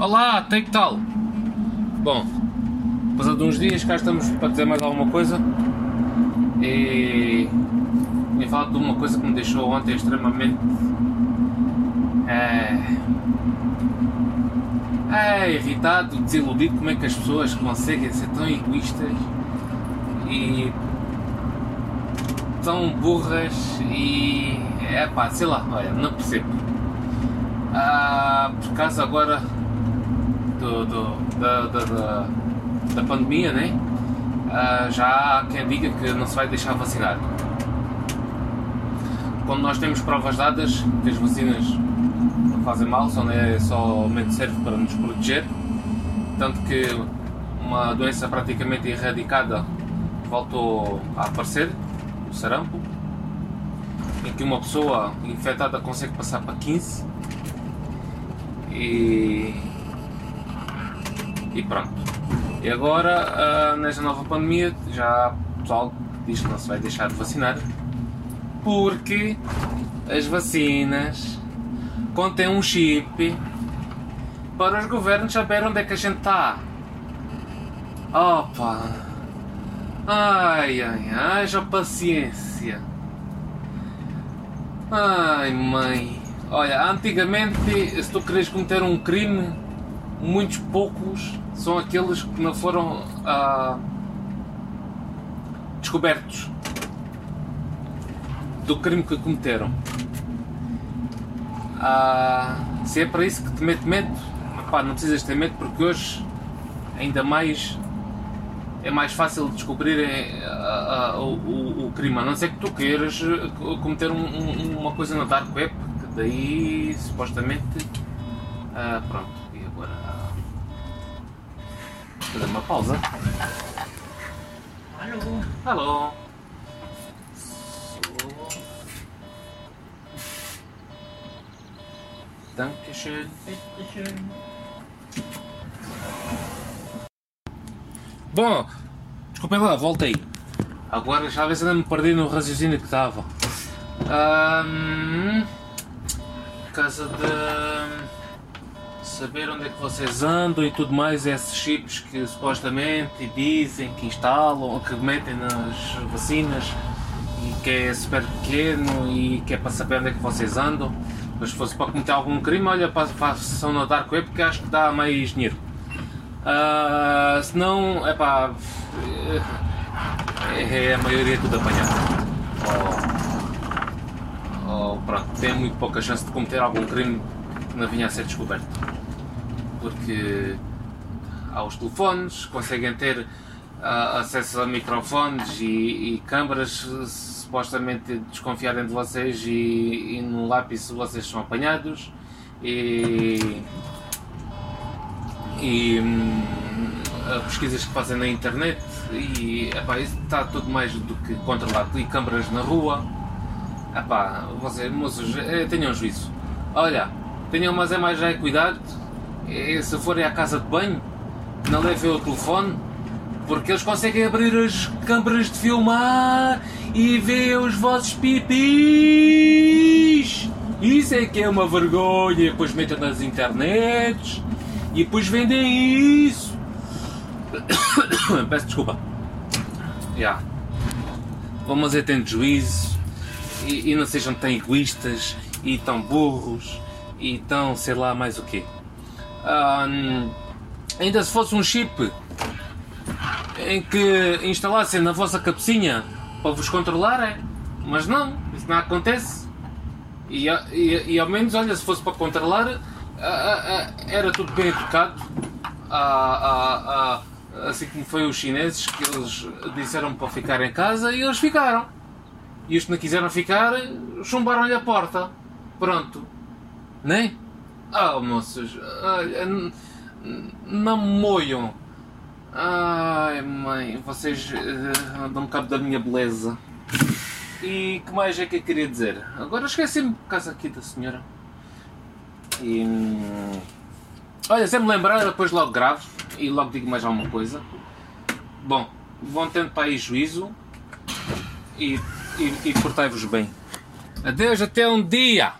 Olá, tem que tal? Bom, passado de uns dias cá estamos para dizer mais alguma coisa e me falar de uma coisa que me deixou ontem extremamente é, é, irritado, desiludido como é que as pessoas conseguem ser tão egoístas e tão burras e é pá, sei lá, olha, não percebo. Ah, por causa agora do, do da, da, da, da, pandemia, né? Ah, já há quem diga que não se vai deixar vacinar. Quando nós temos provas dadas que as vacinas não fazem mal, só é somente serve para nos proteger, tanto que uma doença praticamente erradicada voltou a aparecer, o sarampo, em que uma pessoa infectada consegue passar para 15 e, e pronto. E agora, uh, nesta nova pandemia, já o pessoal diz que não se vai deixar de vacinar porque as vacinas contêm um chip para os governos saberem onde é que a gente está. Opa! Ai, ai, haja paciência. Ai, mãe. Olha, antigamente, se tu queres cometer um crime, muitos poucos são aqueles que não foram ah, descobertos do crime que cometeram. Ah, se é para isso que te mete medo, pá, não precisas ter medo porque hoje ainda mais é mais fácil descobrir uh, uh, o, o, crime, a não ser que tu queiras eh, cometer um, um, uma coisa na dark web, que daí supostamente pronto, fazer uma pausa. Alô? Alô? Dankeschön. Bitteschön. Bom, desculpem lá, voltei. Agora já vez ainda me perdi no raciocínio que estava. Um, casa de saber onde é que vocês andam e tudo mais, esses chips que supostamente dizem que instalam, que metem nas vacinas e que é super pequeno e que é para saber onde é que vocês andam. Mas se fosse para cometer algum crime, olha, para a sessão no Dark Web porque acho que dá mais dinheiro. Uh, se não, é pá. É, é a maioria tudo apanhado. Ou, ou pronto, tem muito pouca chance de cometer algum crime que não vinha a ser descoberto. Porque há os telefones, conseguem ter uh, acesso a microfones e, e câmaras supostamente desconfiarem de vocês e, e no lápis vocês são apanhados. E e hum, pesquisas que fazem na internet e epá, está tudo mais do que controlado. E câmaras na rua. Epá, vocês, moços, eh, tenham juízo. Olha, tenham mas é mais já é cuidado. E, se forem à casa de banho, não levem o telefone, porque eles conseguem abrir as câmaras de filmar e ver os vossos pipis. Isso é que é uma vergonha. Depois metem nas internets e depois vendem isso. Peço desculpa. Yeah. Vamos é tendo juízo e, e, não sejam tão egoístas e tão burros e tão sei lá mais o quê. Um, ainda se fosse um chip em que instalassem na vossa cabecinha para vos controlarem, mas não, isso não acontece. E, e, e ao menos, olha, se fosse para controlar, era tudo bem educado, assim como foi os chineses que eles disseram para ficar em casa e eles ficaram. E os que não quiseram ficar, chumbaram-lhe a porta. Pronto. Nem? Ah, moços, não moiam. Ai, mãe, vocês uh, dão-me cabo da minha beleza. E que mais é que eu queria dizer? Agora esqueci-me por causa aqui da senhora. E. Olha, se me lembrar, depois logo gravo e logo digo mais alguma coisa. Bom, vão tendo para aí juízo e, e, e portai-vos bem. Adeus, até um dia!